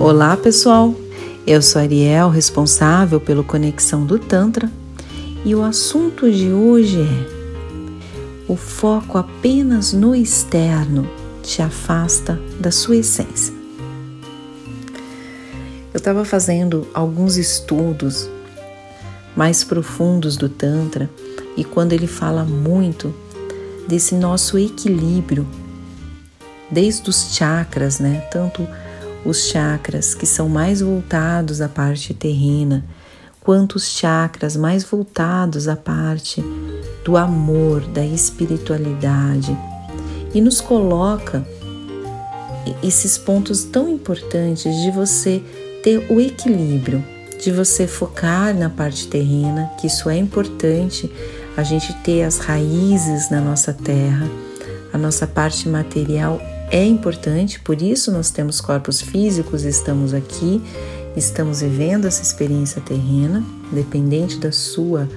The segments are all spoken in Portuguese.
Olá, pessoal. Eu sou Ariel, responsável pelo Conexão do Tantra, e o assunto de hoje é: o foco apenas no externo te afasta da sua essência. Eu estava fazendo alguns estudos mais profundos do Tantra e quando ele fala muito desse nosso equilíbrio, desde os chakras, né? Tanto os chakras que são mais voltados à parte terrena, quanto os chakras mais voltados à parte do amor, da espiritualidade, e nos coloca esses pontos tão importantes de você ter o equilíbrio, de você focar na parte terrena, que isso é importante, a gente ter as raízes na nossa terra, a nossa parte material é importante, por isso nós temos corpos físicos, estamos aqui, estamos vivendo essa experiência terrena, dependente da sua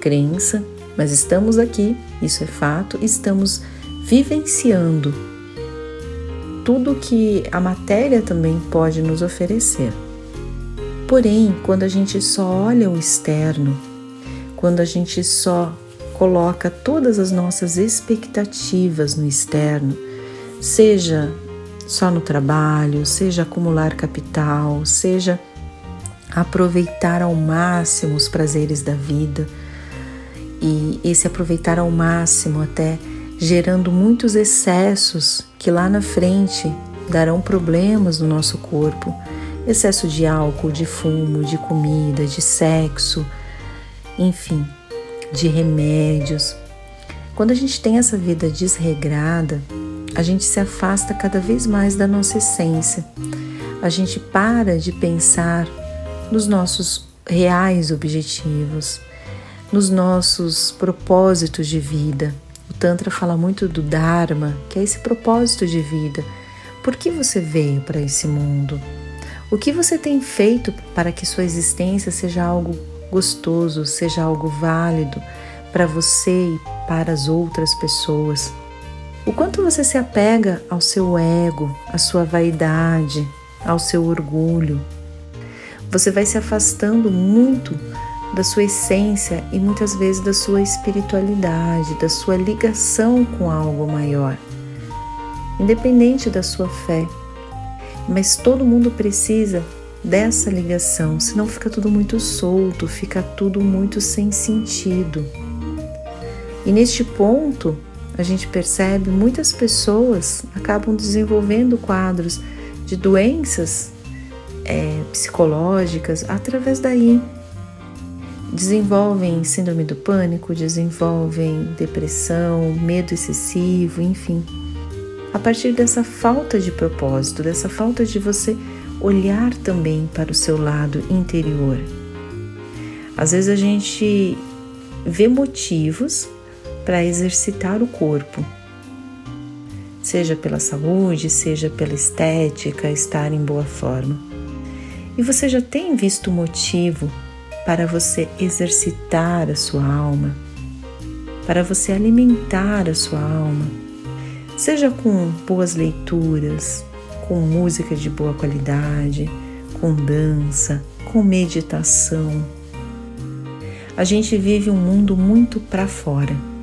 crença, mas estamos aqui, isso é fato, estamos vivenciando tudo que a matéria também pode nos oferecer. Porém, quando a gente só olha o externo, quando a gente só coloca todas as nossas expectativas no externo, seja só no trabalho, seja acumular capital, seja aproveitar ao máximo os prazeres da vida e esse aproveitar ao máximo até gerando muitos excessos que lá na frente darão problemas no nosso corpo. Excesso de álcool, de fumo, de comida, de sexo, enfim, de remédios. Quando a gente tem essa vida desregrada, a gente se afasta cada vez mais da nossa essência. A gente para de pensar nos nossos reais objetivos, nos nossos propósitos de vida. O Tantra fala muito do Dharma, que é esse propósito de vida. Por que você veio para esse mundo? O que você tem feito para que sua existência seja algo gostoso, seja algo válido para você e para as outras pessoas? O quanto você se apega ao seu ego, à sua vaidade, ao seu orgulho. Você vai se afastando muito da sua essência e muitas vezes da sua espiritualidade, da sua ligação com algo maior, independente da sua fé. Mas todo mundo precisa dessa ligação, senão fica tudo muito solto, fica tudo muito sem sentido. E neste ponto, a gente percebe muitas pessoas acabam desenvolvendo quadros de doenças é, psicológicas através daí. Desenvolvem síndrome do pânico, desenvolvem depressão, medo excessivo, enfim. A partir dessa falta de propósito, dessa falta de você olhar também para o seu lado interior. Às vezes a gente vê motivos para exercitar o corpo, seja pela saúde, seja pela estética, estar em boa forma. E você já tem visto motivo para você exercitar a sua alma, para você alimentar a sua alma, seja com boas leituras, com música de boa qualidade, com dança, com meditação. A gente vive um mundo muito para fora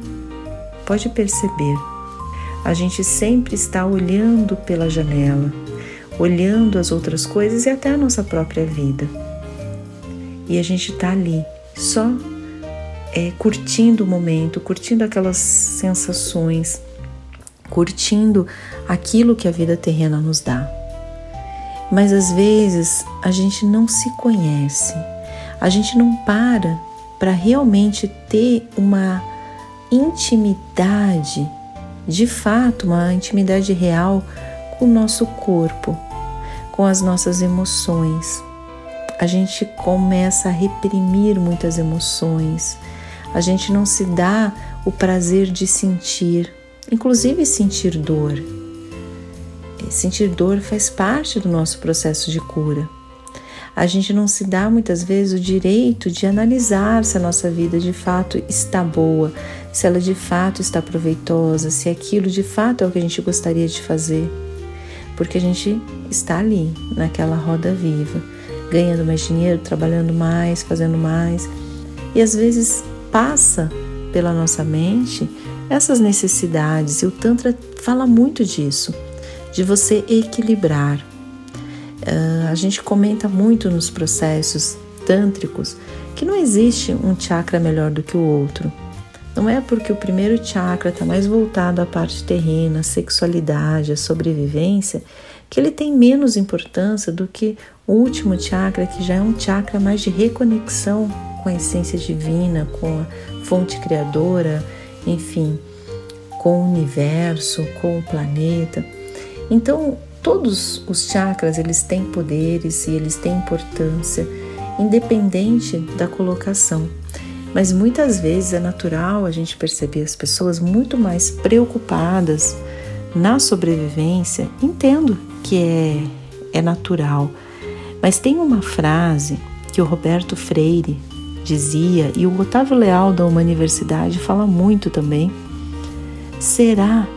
Pode perceber, a gente sempre está olhando pela janela, olhando as outras coisas e até a nossa própria vida. E a gente está ali, só é, curtindo o momento, curtindo aquelas sensações, curtindo aquilo que a vida terrena nos dá. Mas às vezes a gente não se conhece, a gente não para para realmente ter uma intimidade, de fato, uma intimidade real com o nosso corpo, com as nossas emoções. A gente começa a reprimir muitas emoções, a gente não se dá o prazer de sentir, inclusive sentir dor. Sentir dor faz parte do nosso processo de cura. A gente não se dá muitas vezes o direito de analisar se a nossa vida de fato está boa, se ela de fato está proveitosa, se aquilo de fato é o que a gente gostaria de fazer. porque a gente está ali, naquela roda viva, ganhando mais dinheiro, trabalhando mais, fazendo mais. E às vezes passa pela nossa mente essas necessidades, e o Tantra fala muito disso, de você equilibrar. Uh, a gente comenta muito nos processos tântricos que não existe um chakra melhor do que o outro. Não é porque o primeiro chakra está mais voltado à parte terrena, à sexualidade, à sobrevivência, que ele tem menos importância do que o último chakra, que já é um chakra mais de reconexão com a essência divina, com a fonte criadora, enfim, com o universo, com o planeta. Então, todos os chakras, eles têm poderes e eles têm importância, independente da colocação. Mas muitas vezes é natural a gente perceber as pessoas muito mais preocupadas na sobrevivência. Entendo que é, é natural, mas tem uma frase que o Roberto Freire dizia e o Otávio Leal da Universidade fala muito também. Será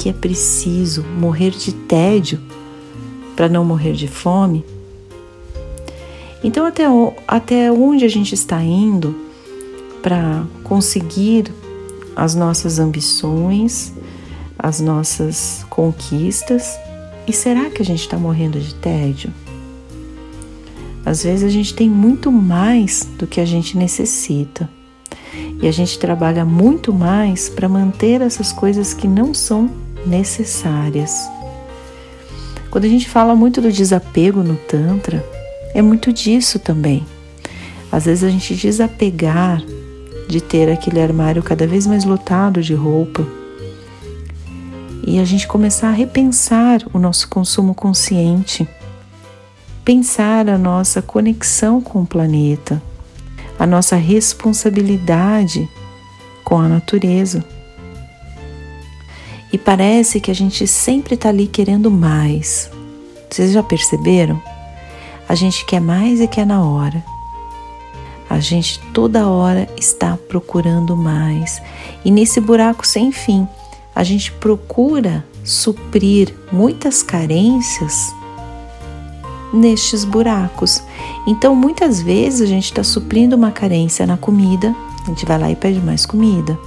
que é preciso morrer de tédio para não morrer de fome? Então, até, até onde a gente está indo para conseguir as nossas ambições, as nossas conquistas. E será que a gente está morrendo de tédio? Às vezes a gente tem muito mais do que a gente necessita. E a gente trabalha muito mais para manter essas coisas que não são necessárias. Quando a gente fala muito do desapego no Tantra, é muito disso também. Às vezes a gente desapegar de ter aquele armário cada vez mais lotado de roupa e a gente começar a repensar o nosso consumo consciente, pensar a nossa conexão com o planeta, a nossa responsabilidade com a natureza. E parece que a gente sempre está ali querendo mais. Vocês já perceberam? A gente quer mais e quer na hora. A gente toda hora está procurando mais. E nesse buraco sem fim, a gente procura suprir muitas carências nestes buracos. Então, muitas vezes a gente está suprindo uma carência na comida, a gente vai lá e pede mais comida,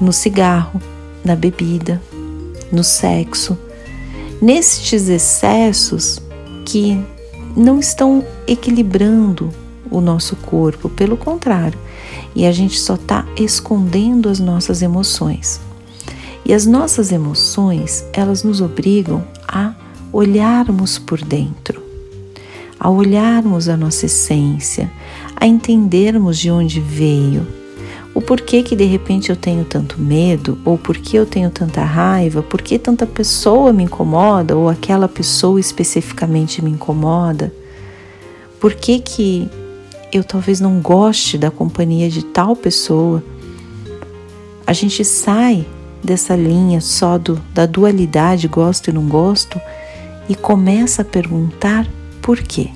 no cigarro, na bebida, no sexo, nestes excessos que não estão equilibrando o nosso corpo, pelo contrário, e a gente só está escondendo as nossas emoções. E as nossas emoções, elas nos obrigam a olharmos por dentro, a olharmos a nossa essência, a entendermos de onde veio, o porquê que de repente eu tenho tanto medo, ou porquê eu tenho tanta raiva, por que tanta pessoa me incomoda, ou aquela pessoa especificamente me incomoda, por que que eu talvez não goste da companhia de tal pessoa, a gente sai dessa linha só do, da dualidade gosto e não gosto e começa a perguntar por quê.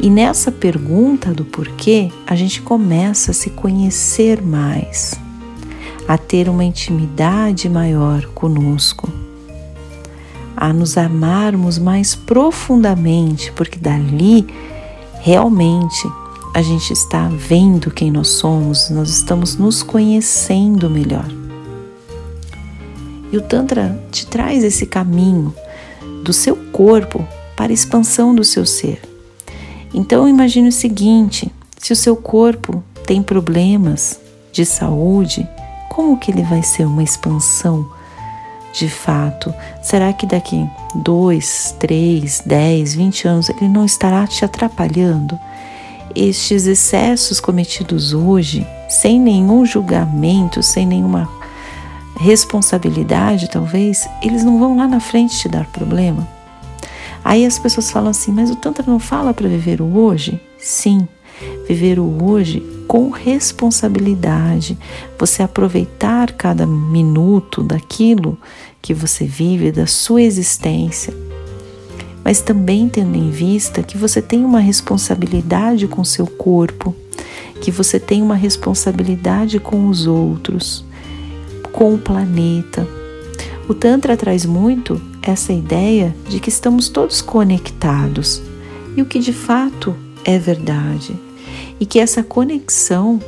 E nessa pergunta do porquê, a gente começa a se conhecer mais, a ter uma intimidade maior conosco, a nos amarmos mais profundamente, porque dali realmente a gente está vendo quem nós somos, nós estamos nos conhecendo melhor. E o Tantra te traz esse caminho do seu corpo para a expansão do seu ser. Então imagine o seguinte: se o seu corpo tem problemas de saúde, como que ele vai ser uma expansão de fato? Será que daqui 2, 3, 10, 20 anos ele não estará te atrapalhando? Estes excessos cometidos hoje, sem nenhum julgamento, sem nenhuma responsabilidade, talvez, eles não vão lá na frente te dar problema? Aí as pessoas falam assim, mas o Tantra não fala para viver o hoje? Sim, viver o hoje com responsabilidade, você aproveitar cada minuto daquilo que você vive, da sua existência, mas também tendo em vista que você tem uma responsabilidade com seu corpo, que você tem uma responsabilidade com os outros, com o planeta. O Tantra traz muito essa ideia de que estamos todos conectados e o que de fato é verdade. E que essa conexão,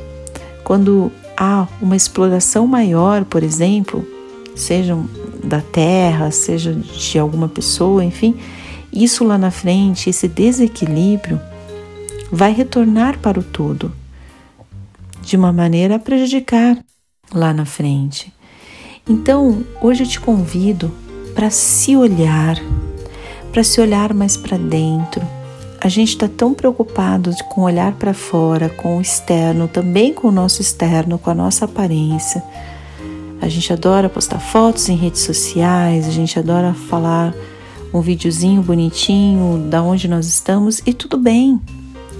quando há uma exploração maior, por exemplo, seja da terra, seja de alguma pessoa, enfim, isso lá na frente, esse desequilíbrio, vai retornar para o todo de uma maneira a prejudicar lá na frente. Então, hoje eu te convido para se olhar, para se olhar mais para dentro. A gente está tão preocupado com olhar para fora, com o externo, também com o nosso externo, com a nossa aparência. A gente adora postar fotos em redes sociais, a gente adora falar um videozinho bonitinho da onde nós estamos e tudo bem.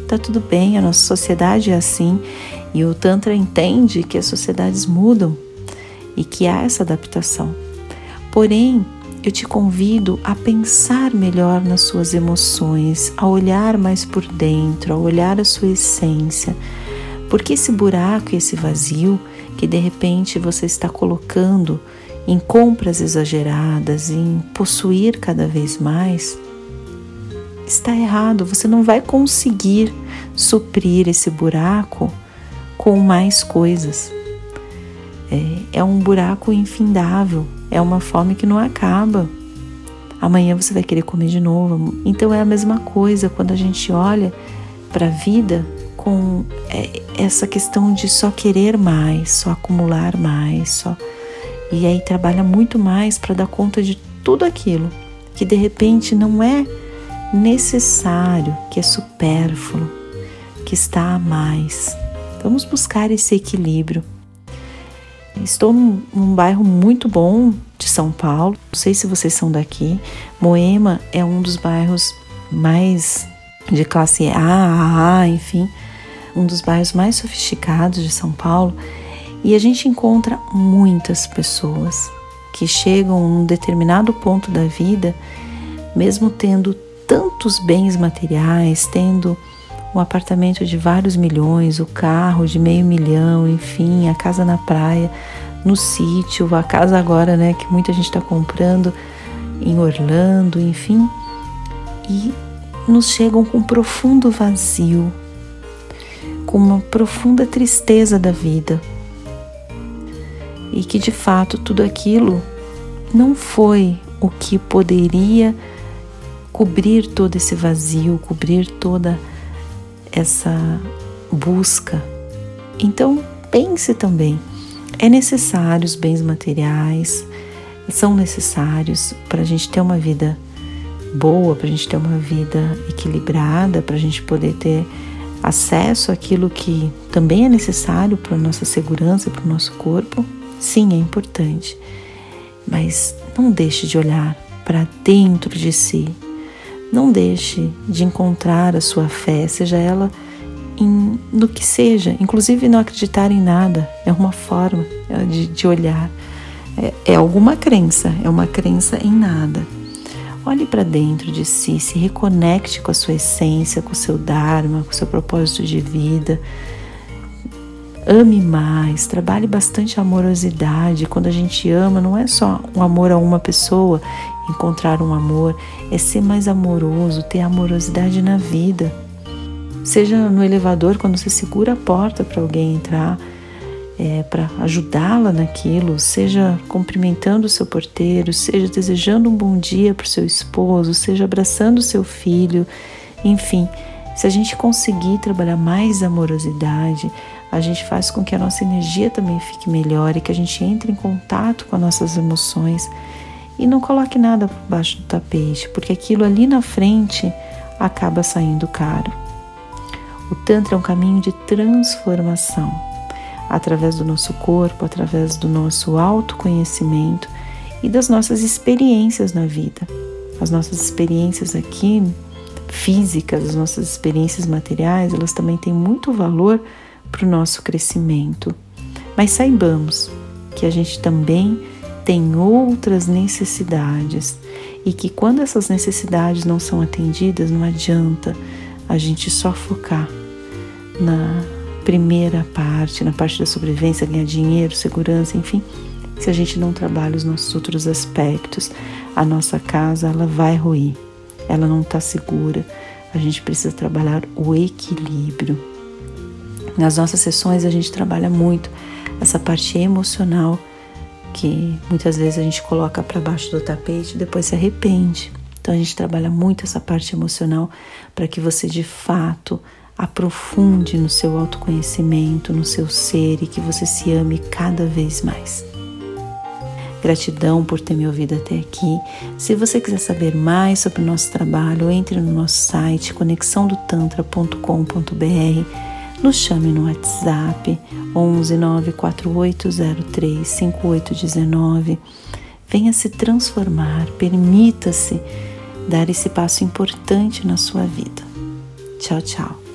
Tá tudo bem, a nossa sociedade é assim e o Tantra entende que as sociedades mudam e que há essa adaptação. Porém, eu te convido a pensar melhor nas suas emoções, a olhar mais por dentro, a olhar a sua essência, porque esse buraco esse vazio que de repente você está colocando em compras exageradas, em possuir cada vez mais, está errado. Você não vai conseguir suprir esse buraco com mais coisas. É, é um buraco infindável, é uma fome que não acaba. Amanhã você vai querer comer de novo. Então é a mesma coisa quando a gente olha para a vida com é, essa questão de só querer mais, só acumular mais, só e aí trabalha muito mais para dar conta de tudo aquilo que de repente não é necessário, que é supérfluo, que está a mais. Vamos buscar esse equilíbrio. Estou num, num, bairro muito bom de São Paulo. Não sei se vocês são daqui. Moema é um dos bairros mais de classe A, A, enfim, um dos bairros mais sofisticados de São Paulo. E a gente encontra muitas pessoas que chegam num determinado ponto da vida, mesmo tendo tantos bens materiais, tendo um apartamento de vários milhões, o carro de meio milhão, enfim, a casa na praia, no sítio, a casa agora, né, que muita gente está comprando em Orlando, enfim, e nos chegam com um profundo vazio, com uma profunda tristeza da vida. E que de fato tudo aquilo não foi o que poderia cobrir todo esse vazio, cobrir toda essa busca. Então, pense também: é necessário os bens materiais, são necessários para a gente ter uma vida boa, para a gente ter uma vida equilibrada, para a gente poder ter acesso àquilo que também é necessário para a nossa segurança, para o nosso corpo. Sim, é importante, mas não deixe de olhar para dentro de si, não deixe de encontrar a sua fé, seja ela em, no que seja, inclusive não acreditar em nada, é uma forma é, de, de olhar. É, é alguma crença, é uma crença em nada. Olhe para dentro de si, se reconecte com a sua essência, com o seu Dharma, com o seu propósito de vida. Ame mais, trabalhe bastante amorosidade. Quando a gente ama, não é só um amor a uma pessoa, encontrar um amor, é ser mais amoroso, ter amorosidade na vida. Seja no elevador, quando você segura a porta para alguém entrar, é, para ajudá-la naquilo, seja cumprimentando o seu porteiro, seja desejando um bom dia para o seu esposo, seja abraçando o seu filho, enfim. Se a gente conseguir trabalhar mais amorosidade, a gente faz com que a nossa energia também fique melhor e que a gente entre em contato com as nossas emoções e não coloque nada por baixo do tapete, porque aquilo ali na frente acaba saindo caro. O Tantra é um caminho de transformação através do nosso corpo, através do nosso autoconhecimento e das nossas experiências na vida. As nossas experiências aqui físicas, as nossas experiências materiais, elas também têm muito valor para o nosso crescimento. Mas saibamos que a gente também tem outras necessidades e que quando essas necessidades não são atendidas, não adianta a gente só focar na primeira parte, na parte da sobrevivência, ganhar dinheiro, segurança, enfim, Se a gente não trabalha os nossos outros aspectos, a nossa casa ela vai ruir, ela não está segura. A gente precisa trabalhar o equilíbrio. Nas nossas sessões a gente trabalha muito essa parte emocional que muitas vezes a gente coloca para baixo do tapete e depois se arrepende. Então a gente trabalha muito essa parte emocional para que você de fato aprofunde no seu autoconhecimento, no seu ser e que você se ame cada vez mais. Gratidão por ter me ouvido até aqui. Se você quiser saber mais sobre o nosso trabalho, entre no nosso site conexãodotantra.com.br, nos chame no WhatsApp 11 94803 5819. Venha se transformar, permita-se dar esse passo importante na sua vida. Tchau, tchau.